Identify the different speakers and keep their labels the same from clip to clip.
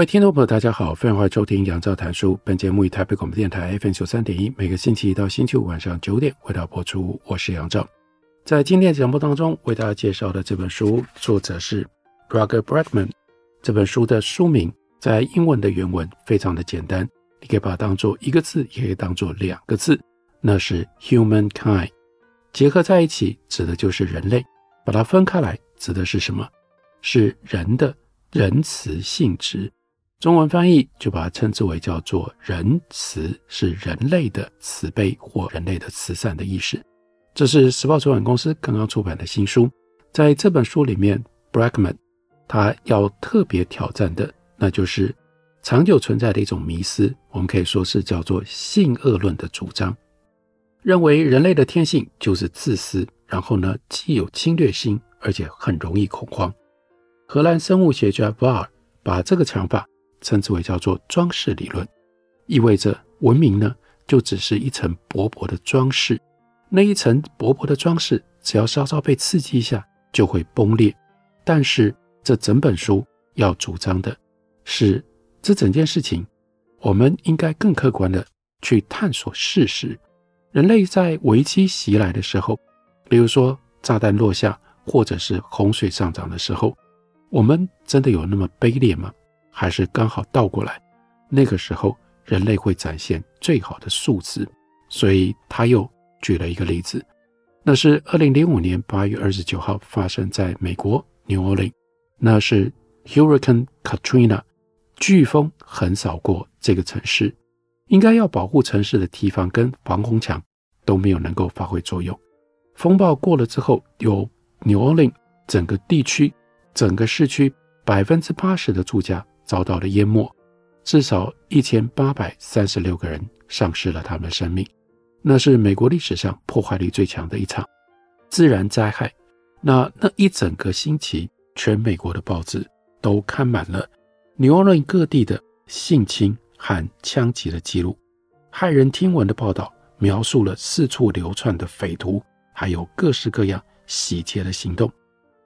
Speaker 1: 各位听众朋友，大家好，欢迎收听杨照谈书。本节目以台北广播电台 FM 九三点一，每个星期一到星期五晚上九点为大家播出。我是杨照，在今天节目当中为大家介绍的这本书，作者是 Roger Bregman。这本书的书名在英文的原文非常的简单，你可以把它当做一个字，也可以当做两个字，那是 Humankind。结合在一起指的就是人类，把它分开来指的是什么？是人的仁慈性质。中文翻译就把它称之为叫做仁慈，是人类的慈悲或人类的慈善的意思。这是时报出版公司刚刚出版的新书，在这本书里面，Bregman 他要特别挑战的，那就是长久存在的一种迷思，我们可以说是叫做性恶论的主张，认为人类的天性就是自私，然后呢，既有侵略心，而且很容易恐慌。荷兰生物学家 Var 把这个想法。称之为叫做装饰理论，意味着文明呢就只是一层薄薄的装饰，那一层薄薄的装饰，只要稍稍被刺激一下就会崩裂。但是这整本书要主张的是，这整件事情，我们应该更客观的去探索事实。人类在危机袭来的时候，比如说炸弹落下，或者是洪水上涨的时候，我们真的有那么卑劣吗？还是刚好倒过来，那个时候人类会展现最好的素质。所以他又举了一个例子，那是二零零五年八月二十九号发生在美国 New Orleans，那是 Hurricane Katrina，飓风横扫过这个城市，应该要保护城市的堤防跟防洪墙都没有能够发挥作用。风暴过了之后，有 New Orleans 整个地区、整个市区百分之八十的住家。遭到了淹没，至少一千八百三十六个人丧失了他们的生命。那是美国历史上破坏力最强的一场自然灾害。那那一整个星期，全美国的报纸都刊满了纽奥良各地的性侵和枪击的记录，骇人听闻的报道描述了四处流窜的匪徒，还有各式各样洗劫的行动。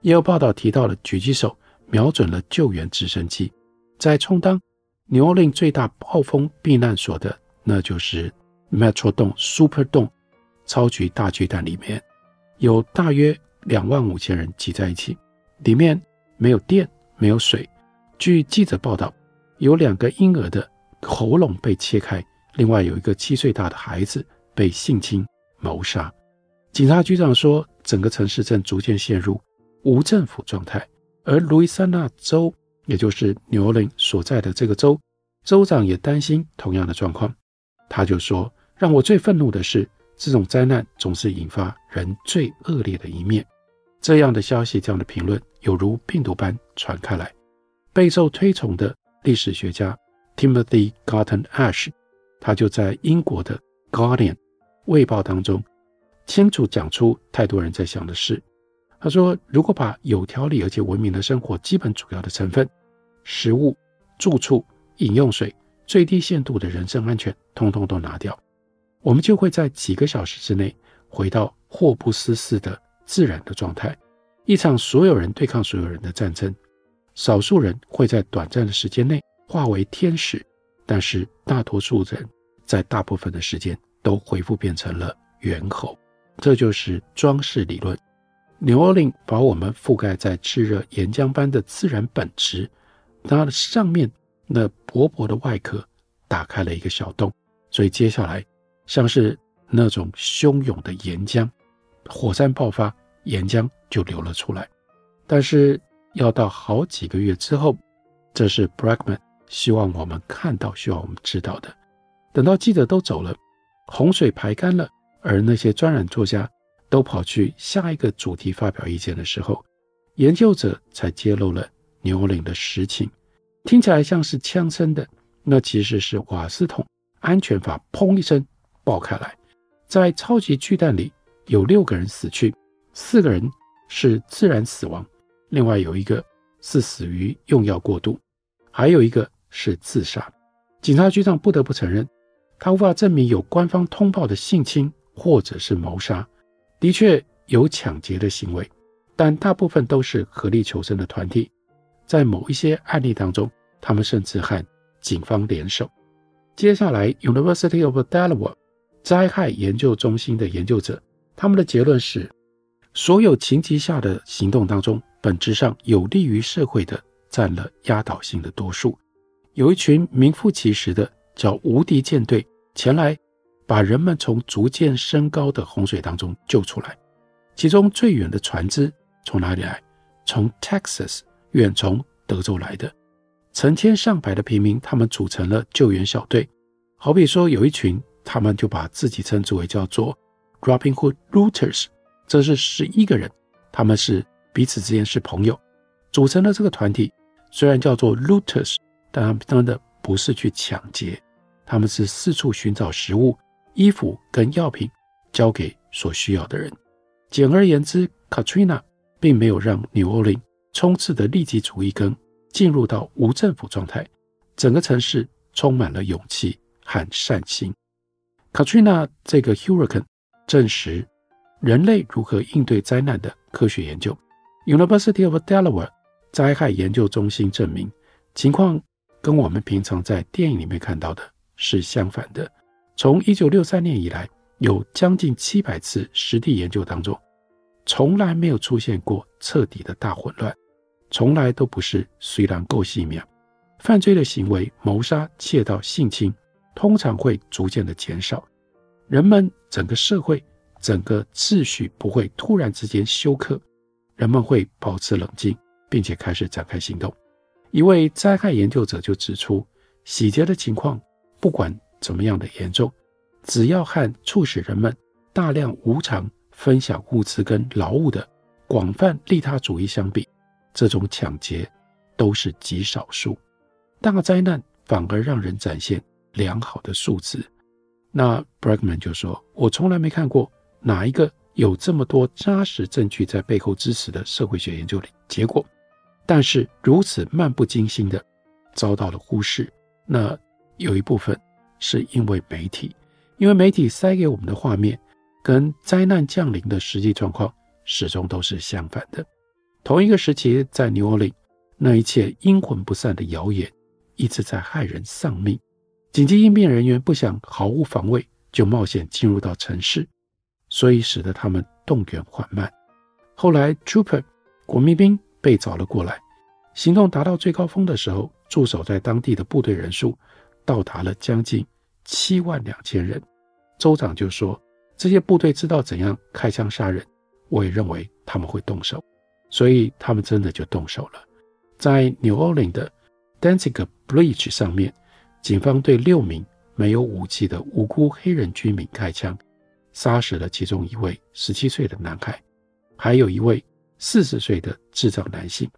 Speaker 1: 也有报道提到了狙击手瞄准了救援直升机。在充当纽奥良最大暴风避难所的，那就是 Metrodome Superdome 超级大巨蛋里面，有大约两万五千人挤在一起，里面没有电，没有水。据记者报道，有两个婴儿的喉咙被切开，另外有一个七岁大的孩子被性侵谋杀。警察局长说，整个城市正逐渐陷入无政府状态，而路易斯安那州。也就是纽奥良所在的这个州，州长也担心同样的状况。他就说：“让我最愤怒的是，这种灾难总是引发人最恶劣的一面。”这样的消息，这样的评论，犹如病毒般传开来。备受推崇的历史学家 Timothy Garton Ash，他就在英国的《Guardian》卫报当中，清楚讲出太多人在想的事。他说：“如果把有条理而且文明的生活基本主要的成分——食物、住处、饮用水、最低限度的人身安全，通通都拿掉，我们就会在几个小时之内回到霍布斯式的自然的状态。一场所有人对抗所有人的战争，少数人会在短暂的时间内化为天使，但是大多数人在大部分的时间都恢复变成了猿猴。这就是装饰理论。”纽奥良把我们覆盖在炽热岩浆般的自然本质，它的上面那薄薄的外壳打开了一个小洞，所以接下来像是那种汹涌的岩浆，火山爆发，岩浆就流了出来。但是要到好几个月之后，这是 Bregman 希望我们看到、希望我们知道的。等到记者都走了，洪水排干了，而那些专栏作家。都跑去下一个主题发表意见的时候，研究者才揭露了牛岭的实情。听起来像是枪声的，那其实是瓦斯桶安全阀砰一声爆开来，在超级巨蛋里有六个人死去，四个人是自然死亡，另外有一个是死于用药过度，还有一个是自杀。警察局长不得不承认，他无法证明有官方通报的性侵或者是谋杀，的确有抢劫的行为，但大部分都是合力求生的团体。在某一些案例当中，他们甚至和警方联手。接下来，University of Delaware 灾害研究中心的研究者，他们的结论是：所有情急下的行动当中，本质上有利于社会的占了压倒性的多数。有一群名副其实的叫无敌舰队前来，把人们从逐渐升高的洪水当中救出来。其中最远的船只从哪里来？从 Texas。远从德州来的成千上百的平民，他们组成了救援小队。好比说，有一群，他们就把自己称之为叫做 Robin Hood Looters，这是十一个人，他们是彼此之间是朋友，组成了这个团体。虽然叫做 Looters，但他们真的不是去抢劫，他们是四处寻找食物、衣服跟药品，交给所需要的人。简而言之，Katrina 并没有让 New Orleans。冲刺的利己主义跟进入到无政府状态，整个城市充满了勇气和善心。Katrina 这个 hurricane 证实人类如何应对灾难的科学研究。University of Delaware 灾害研究中心证明，情况跟我们平常在电影里面看到的是相反的。从1963年以来，有将近700次实地研究当中，从来没有出现过彻底的大混乱。从来都不是虽然够细密，犯罪的行为，谋杀、窃盗、性侵，通常会逐渐的减少。人们整个社会、整个秩序不会突然之间休克，人们会保持冷静，并且开始展开行动。一位灾害研究者就指出，洗劫的情况不管怎么样的严重，只要和促使人们大量无偿分享物资跟劳务的广泛利他主义相比，这种抢劫都是极少数，大灾难反而让人展现良好的素质。那 Bregman 就说：“我从来没看过哪一个有这么多扎实证据在背后支持的社会学研究里结果，但是如此漫不经心的遭到了忽视。那有一部分是因为媒体，因为媒体塞给我们的画面跟灾难降临的实际状况始终都是相反的。”同一个时期，在 New Orleans，，那一切阴魂不散的谣言一直在害人丧命。紧急应变人员不想毫无防卫就冒险进入到城市，所以使得他们动员缓慢。后来，Trooper 国民兵被找了过来，行动达到最高峰的时候，驻守在当地的部队人数到达了将近七万两千人。州长就说：“这些部队知道怎样开枪杀人，我也认为他们会动手。”所以他们真的就动手了，在纽奥良的 Danziger Bridge 上面，警方对六名没有武器的无辜黑人居民开枪，杀死了其中一位十七岁的男孩，还有一位四十岁的智障男性。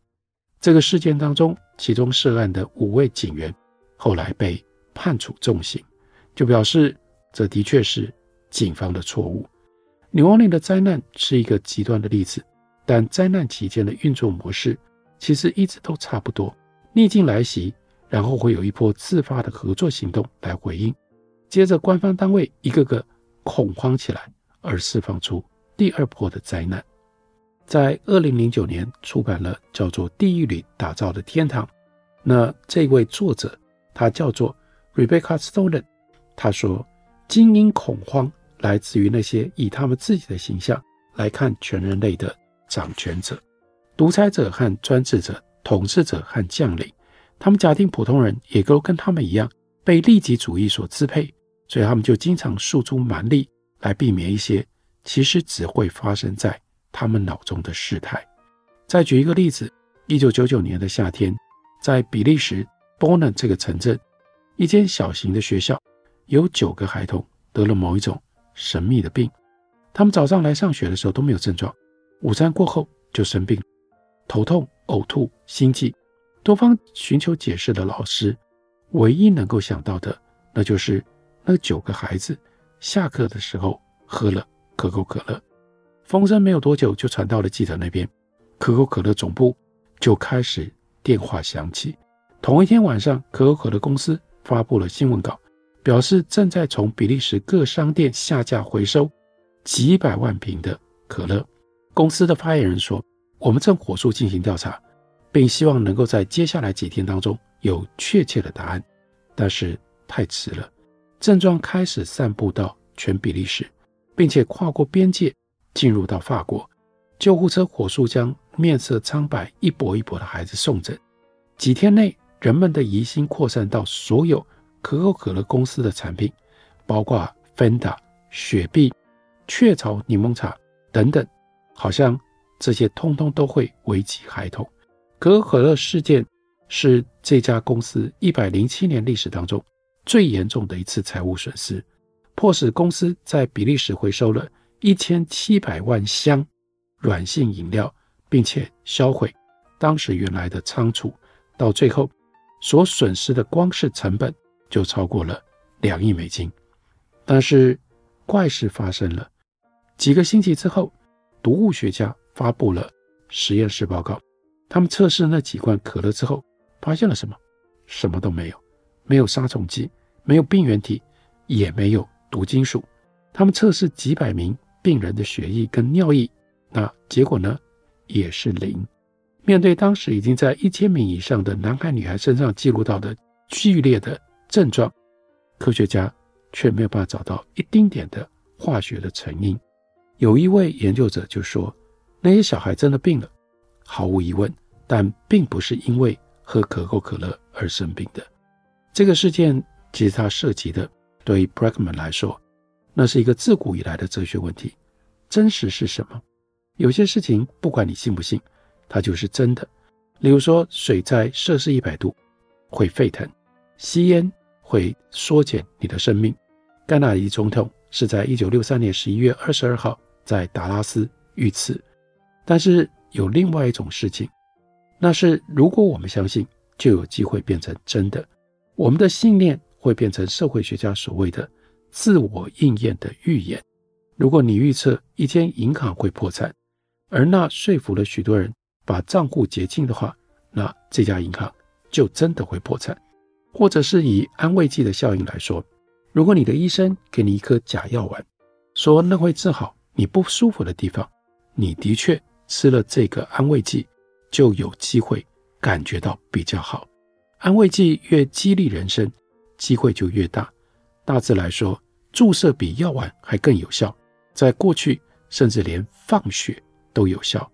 Speaker 1: 这个事件当中，其中涉案的五位警员后来被判处重刑，就表示这的确是警方的错误。纽奥良的灾难是一个极端的例子。但灾难期间的运作模式其实一直都差不多，逆境来袭，然后会有一波自发的合作行动来回应，接着官方单位一个个恐慌起来，而释放出第二波的灾难。在二零零九年出版了叫做《地狱里打造的天堂》，那这位作者他叫做 Rebecca Stolen，他说，精英恐慌来自于那些以他们自己的形象来看全人类的。掌权者、独裁者和专制者、统治者和将领，他们假定普通人也都跟他们一样被利己主义所支配，所以他们就经常诉诸蛮力来避免一些其实只会发生在他们脑中的事态。再举一个例子：一九九九年的夏天，在比利时波嫩这个城镇，一间小型的学校有九个孩童得了某一种神秘的病，他们早上来上学的时候都没有症状。午餐过后就生病，头痛、呕吐、心悸。多方寻求解释的老师，唯一能够想到的，那就是那九个孩子下课的时候喝了可口可乐。风声没有多久就传到了记者那边，可口可乐总部就开始电话响起。同一天晚上，可口可乐公司发布了新闻稿，表示正在从比利时各商店下架回收几百万瓶的可乐。公司的发言人说：“我们正火速进行调查，并希望能够在接下来几天当中有确切的答案。”但是太迟了，症状开始散布到全比利时，并且跨过边界进入到法国。救护车火速将面色苍白、一跛一跛的孩子送诊。几天内，人们的疑心扩散到所有可口可乐公司的产品，包括芬达、雪碧、雀巢柠檬茶等等，好像这些通通都会危及孩童。可口可乐事件是这家公司一百零七年历史当中最严重的一次财务损失，迫使公司在比利时回收了一千七百万箱软性饮料，并且销毁当时原来的仓储，到最后。所损失的光是成本就超过了两亿美金，但是怪事发生了。几个星期之后，毒物学家发布了实验室报告。他们测试那几罐可乐之后，发现了什么？什么都没有，没有杀虫剂，没有病原体，也没有毒金属。他们测试几百名病人的血液跟尿液，那结果呢？也是零。面对当时已经在一千名以上的男孩女孩身上记录到的剧烈的症状，科学家却没有办法找到一丁点的化学的成因。有一位研究者就说：“那些小孩真的病了，毫无疑问，但并不是因为喝可口可乐而生病的。”这个事件其实它涉及的，对于 Bregman 来说，那是一个自古以来的哲学问题：真实是什么？有些事情，不管你信不信。它就是真的，例如说，水在摄氏一百度会沸腾，吸烟会缩减你的生命。甘纳迪总统是在一九六三年十一月二十二号在达拉斯遇刺。但是有另外一种事情，那是如果我们相信，就有机会变成真的。我们的信念会变成社会学家所谓的自我应验的预言。如果你预测一间银行会破产，而那说服了许多人。把账户结清的话，那这家银行就真的会破产。或者是以安慰剂的效应来说，如果你的医生给你一颗假药丸，说那会治好你不舒服的地方，你的确吃了这个安慰剂，就有机会感觉到比较好。安慰剂越激励人生，机会就越大。大致来说，注射比药丸还更有效。在过去，甚至连放血都有效。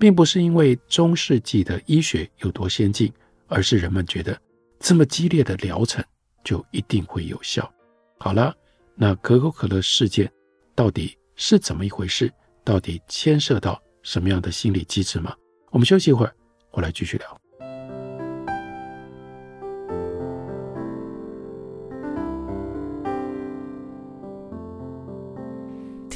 Speaker 1: 并不是因为中世纪的医学有多先进，而是人们觉得这么激烈的疗程就一定会有效。好了，那可口可乐事件到底是怎么一回事？到底牵涉到什么样的心理机制吗？我们休息一会儿，回来继续聊。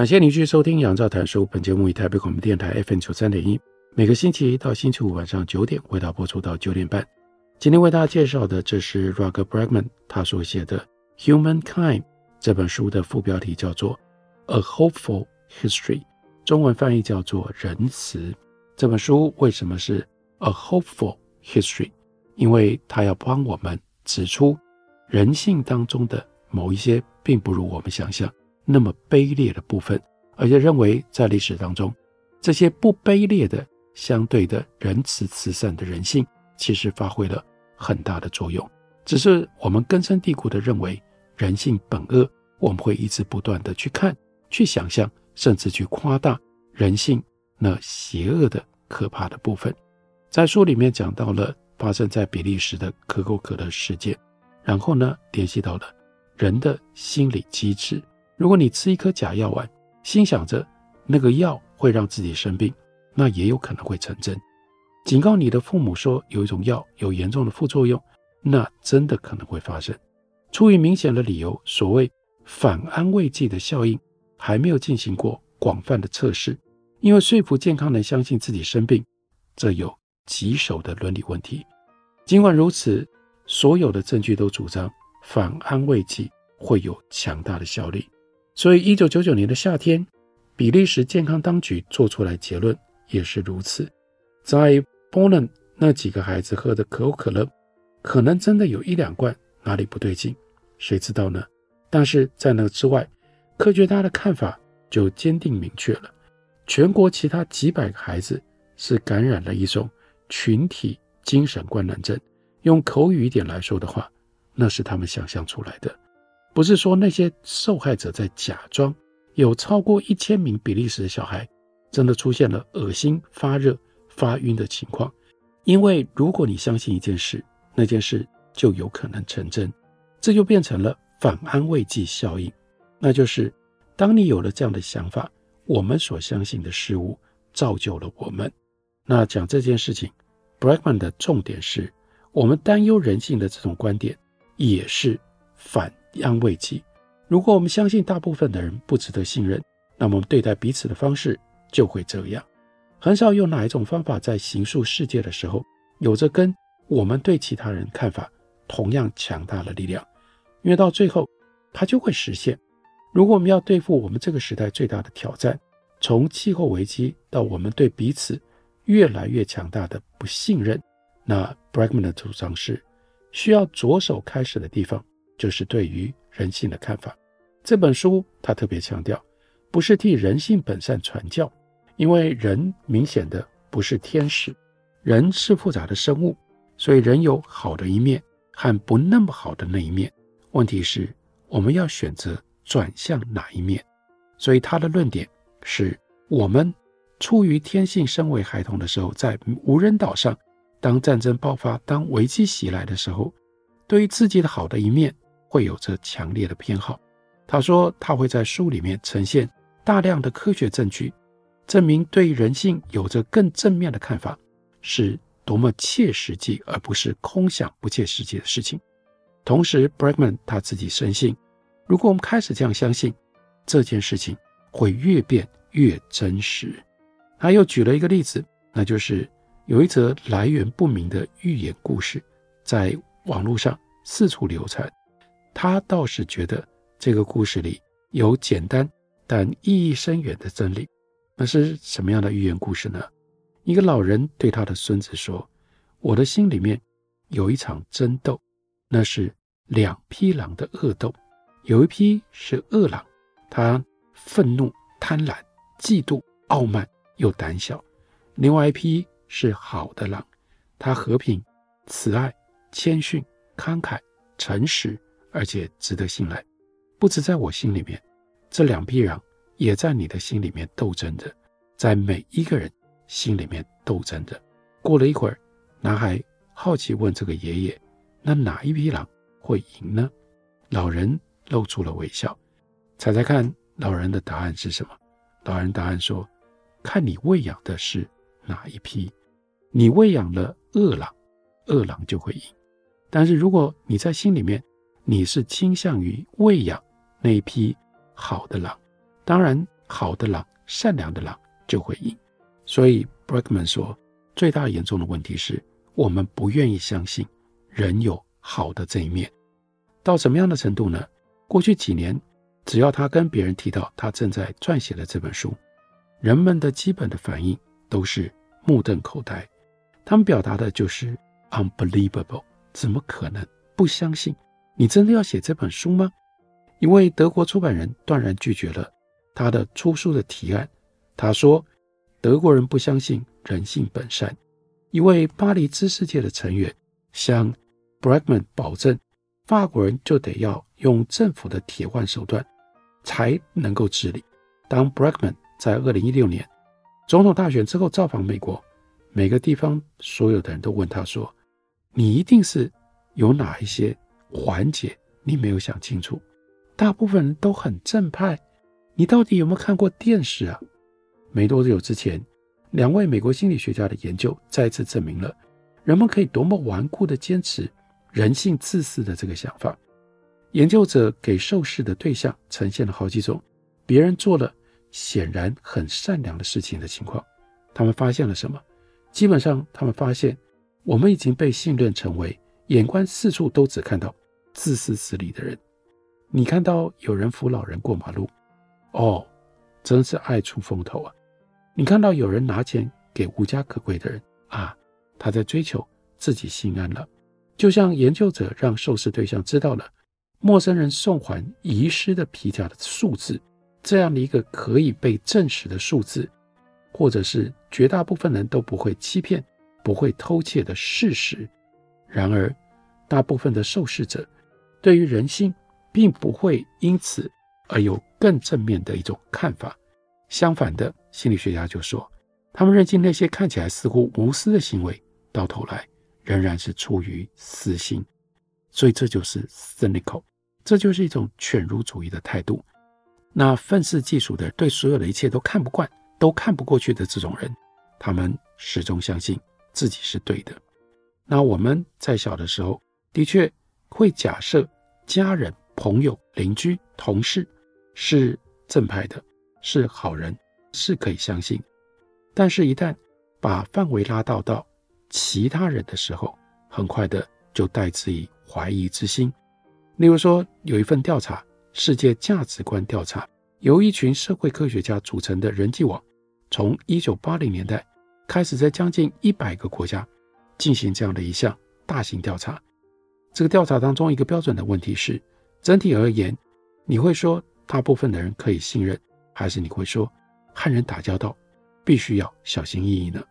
Speaker 1: 感谢您继续收听《杨照谈书》。本节目以台北广播电台 FM 九三点一，每个星期一到星期五晚上九点为大家播出到九点半。今天为大家介绍的，这是 Roger Bregman 他所写的《Humankind》这本书的副标题叫做《A Hopeful History》，中文翻译叫做《仁慈》。这本书为什么是 A Hopeful History？因为他要帮我们指出人性当中的某一些并不如我们想象。那么卑劣的部分，而且认为在历史当中，这些不卑劣的、相对的仁慈慈善的人性，其实发挥了很大的作用。只是我们根深蒂固地认为人性本恶，我们会一直不断地去看、去想象，甚至去夸大人性那邪恶的、可怕的部分。在书里面讲到了发生在比利时的可口可乐事件，然后呢，联系到了人的心理机制。如果你吃一颗假药丸，心想着那个药会让自己生病，那也有可能会成真。警告你的父母说有一种药有严重的副作用，那真的可能会发生。出于明显的理由，所谓反安慰剂的效应还没有进行过广泛的测试，因为说服健康人相信自己生病，这有棘手的伦理问题。尽管如此，所有的证据都主张反安慰剂会有强大的效力。所以，一九九九年的夏天，比利时健康当局做出来结论也是如此。在波兰那几个孩子喝的可口可乐，可能真的有一两罐哪里不对劲，谁知道呢？但是在那之外，科学家的看法就坚定明确了：全国其他几百个孩子是感染了一种群体精神官能症。用口语一点来说的话，那是他们想象出来的。不是说那些受害者在假装，有超过一千名比利时的小孩真的出现了恶心、发热、发晕的情况。因为如果你相信一件事，那件事就有可能成真，这就变成了反安慰剂效应。那就是当你有了这样的想法，我们所相信的事物造就了我们。那讲这件事情，Bregman 的重点是我们担忧人性的这种观点也是反。安慰剂。如果我们相信大部分的人不值得信任，那么我们对待彼此的方式就会这样。很少有哪一种方法在形塑世界的时候，有着跟我们对其他人看法同样强大的力量，因为到最后它就会实现。如果我们要对付我们这个时代最大的挑战，从气候危机到我们对彼此越来越强大的不信任，那 Bregman 的主张是需要着手开始的地方。就是对于人性的看法，这本书他特别强调，不是替人性本善传教，因为人明显的不是天使，人是复杂的生物，所以人有好的一面和不那么好的那一面。问题是我们要选择转向哪一面。所以他的论点是我们出于天性，身为孩童的时候，在无人岛上，当战争爆发，当危机袭来的时候，对于自己的好的一面。会有着强烈的偏好。他说，他会在书里面呈现大量的科学证据，证明对人性有着更正面的看法，是多么切实际，而不是空想不切实际的事情。同时，Bregman 他自己深信，如果我们开始这样相信，这件事情会越变越真实。他又举了一个例子，那就是有一则来源不明的寓言故事，在网络上四处流传。他倒是觉得这个故事里有简单但意义深远的真理。那是什么样的寓言故事呢？一个老人对他的孙子说：“我的心里面有一场争斗，那是两匹狼的恶斗。有一匹是恶狼，他愤怒、贪婪、嫉妒、傲慢又胆小；另外一匹是好的狼，他和平、慈爱、谦逊、慷慨、诚实。”而且值得信赖，不止在我心里面，这两匹狼也在你的心里面斗争着，在每一个人心里面斗争着。过了一会儿，男孩好奇问这个爷爷：“那哪一匹狼会赢呢？”老人露出了微笑，猜猜看，老人的答案是什么？老人答案说：“看你喂养的是哪一匹，你喂养了恶狼，恶狼就会赢；但是如果你在心里面，你是倾向于喂养那一匹好的狼，当然，好的狼、善良的狼就会赢。所以，Bregman 说，最大严重的问题是我们不愿意相信人有好的这一面。到什么样的程度呢？过去几年，只要他跟别人提到他正在撰写的这本书，人们的基本的反应都是目瞪口呆，他们表达的就是 unbelievable，怎么可能？不相信。你真的要写这本书吗？一位德国出版人断然拒绝了他的出书的提案。他说：“德国人不相信人性本善。”一位巴黎知识界的成员向 b r a g m a n 保证，法国人就得要用政府的铁腕手段才能够治理。当 b r a g m a n 在二零一六年总统大选之后造访美国，每个地方所有的人都问他说：“你一定是有哪一些环节你没有想清楚？”大部分人都很正派，你到底有没有看过电视啊？没多久之前，两位美国心理学家的研究再次证明了人们可以多么顽固地坚持人性自私的这个想法。研究者给受试的对象呈现了好几种别人做了显然很善良的事情的情况，他们发现了什么？基本上，他们发现我们已经被信任成为眼观四处都只看到自私自利的人。你看到有人扶老人过马路，哦，真是爱出风头啊！你看到有人拿钱给无家可归的人啊，他在追求自己心安了。就像研究者让受试对象知道了陌生人送还遗失的皮夹的数字，这样的一个可以被证实的数字，或者是绝大部分人都不会欺骗、不会偷窃的事实。然而，大部分的受试者对于人性并不会因此而有更正面的一种看法。相反的，心理学家就说，他们认定那些看起来似乎无私的行为，到头来仍然是出于私心。所以这就是 cynical，这就是一种犬儒主义的态度。那愤世嫉俗的，对所有的一切都看不惯、都看不过去的这种人，他们始终相信自己是对的。那我们在小的时候，的确会假设家人、朋友、邻居、同事是正派的，是好人，是可以相信。但是，一旦把范围拉到到其他人的时候，很快的就带之以怀疑之心。例如说，有一份调查。世界价值观调查由一群社会科学家组成的人际网，从一九八零年代开始，在将近一百个国家进行这样的一项大型调查。这个调查当中，一个标准的问题是：整体而言，你会说大部分的人可以信任，还是你会说和人打交道必须要小心翼翼呢？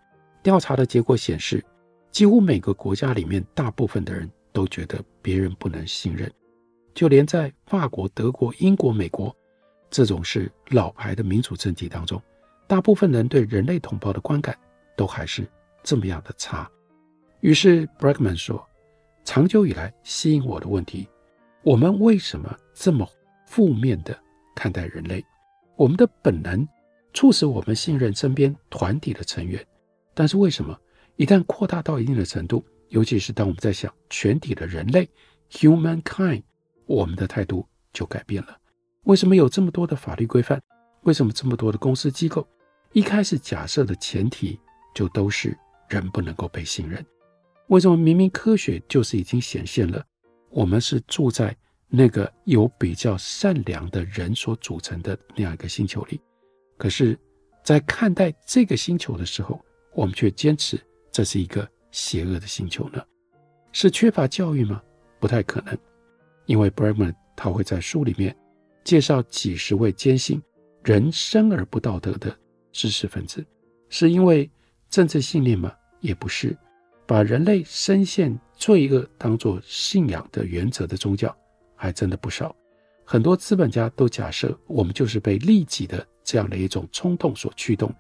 Speaker 1: 调查的结果显示，几乎每个国家里面，大部分的人都觉得别人不能信任。就连在法国、德国、英国、美国这种是老牌的民主政体当中，大部分人对人类同胞的观感都还是这么样的差。于是 Bregman 说：“长久以来吸引我的问题，我们为什么这么负面的看待人类？我们的本能促使我们信任身边团体的成员，但是为什么一旦扩大到一定的程度，尤其是当我们在想全体的人类 （humankind）。”我们的态度就改变了。为什么有这么多的法律规范？为什么这么多的公司机构？一开始假设的前提就都是人不能够被信任。为什么明明科学就是已经显现了，我们是住在那个有比较善良的人所组成的那样一个星球里，可是，在看待这个星球的时候，我们却坚持这是一个邪恶的星球呢？是缺乏教育吗？不太可能。因为 Bregman 他会在书里面介绍几十位坚信人生而不道德的知识分子，是因为政治信念吗？也不是。把人类深陷罪恶当作信仰的原则的宗教还真的不少。很多资本家都假设我们就是被利己的这样的一种冲动所驱动。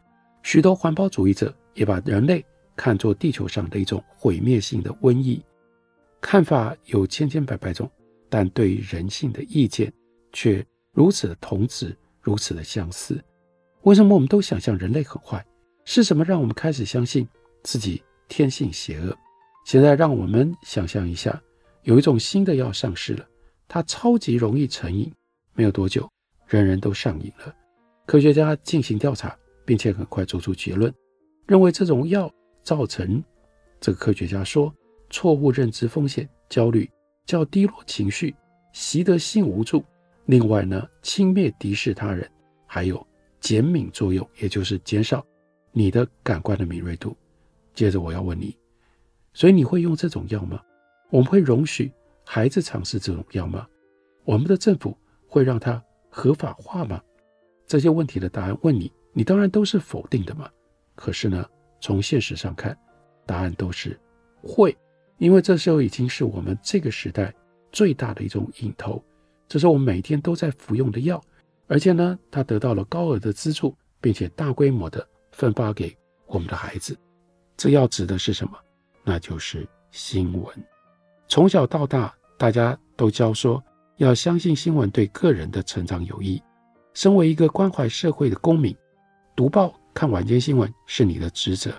Speaker 1: 许多环保主义者也把人类看作地球上的一种毁灭性的瘟疫。看法有千千百百种。但对于人性的意见却如此的同质，如此的相似。为什么我们都想象人类很坏？是什么让我们开始相信自己天性邪恶？现在让我们想象一下，有一种新的药上市了，它超级容易成瘾，没有多久，人人都上瘾了。科学家进行调查，并且很快做出结论，认为这种药造成这个科学家说错误认知风险、焦虑。较低落情绪，习得性无助。另外呢，轻蔑敌视他人，还有减敏作用，也就是减少你的感官的敏锐度。接着我要问你，所以你会用这种药吗？我们会容许孩子尝试这种药吗？我们的政府会让它合法化吗？这些问题的答案问你，你当然都是否定的嘛。可是呢，从现实上看，答案都是会。因为这时候已经是我们这个时代最大的一种瘾头，这是我们每天都在服用的药，而且呢，它得到了高额的资助，并且大规模的分发给我们的孩子。这要指的是什么？那就是新闻。从小到大，大家都教说要相信新闻对个人的成长有益。身为一个关怀社会的公民，读报、看晚间新闻是你的职责。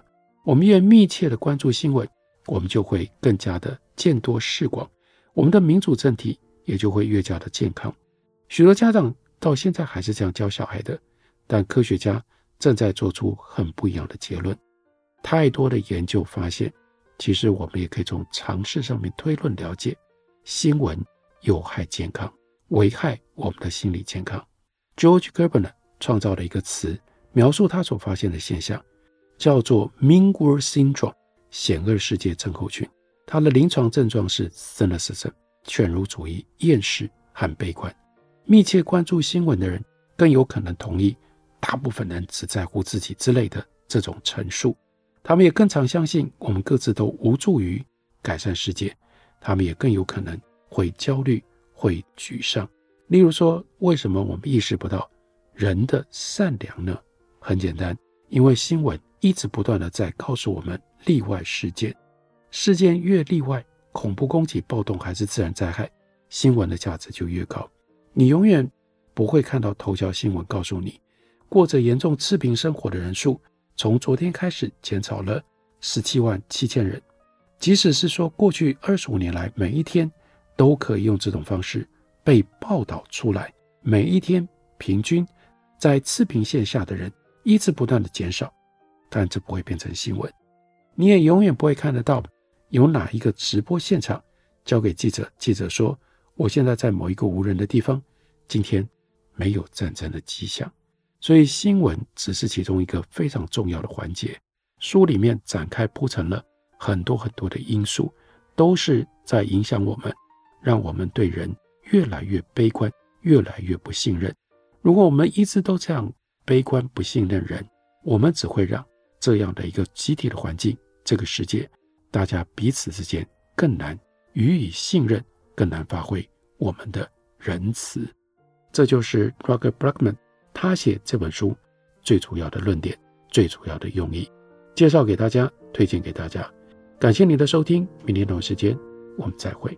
Speaker 1: 我们越密切地关注新闻，我们就会更加的见多识广，我们的民主政体也就会越加的健康。许多家长到现在还是这样教小孩的，但科学家正在做出很不一样的结论。太多的研究发现，其实我们也可以从常识上面推论了解，新闻有害健康，危害我们的心理健康。George Gerbner 创造了一个词，描述他所发现的现象。叫做 Mean World Syndrome，险恶世界症候群。他的临床症状是 cynicism，犬儒主义、厌世和悲观。密切关注新闻的人更有可能同意大部分人只在乎自己之类的这种陈述。他们也更常相信我们各自都无助于改善世界。他们也更有可能会焦虑、会沮丧。例如说，为什么我们意识不到人的善良呢？很简单，因为新闻。一直不断地在告诉我们例外事件，事件越例外，恐怖攻击、暴动还是自然灾害，新闻的价值就越高。你永远不会看到头条新闻告诉你，过着严重赤贫生活的人数从昨天开始减少了十七万七千人。即使是说过去二十五年来每一天都可以用这种方式被报道出来，每一天平均在赤贫线下的人一直不断的减少。但这不会变成新闻，你也永远不会看得到有哪一个直播现场交给记者，记者说：“我现在在某一个无人的地方，今天没有战争的迹象。”所以新闻只是其中一个非常重要的环节。书里面展开铺陈了很多很多的因素，都是在影响我们，让我们对人越来越悲观，越来越不信任。如果我们一直都这样悲观不信任人，我们只会让。这样的一个集体的环境，这个世界，大家彼此之间更难予以信任，更难发挥我们的仁慈。这就是 Roger Blackman 他写这本书最主要的论点，最主要的用意，介绍给大家，推荐给大家。感谢您的收听，明天同一时间我们再会。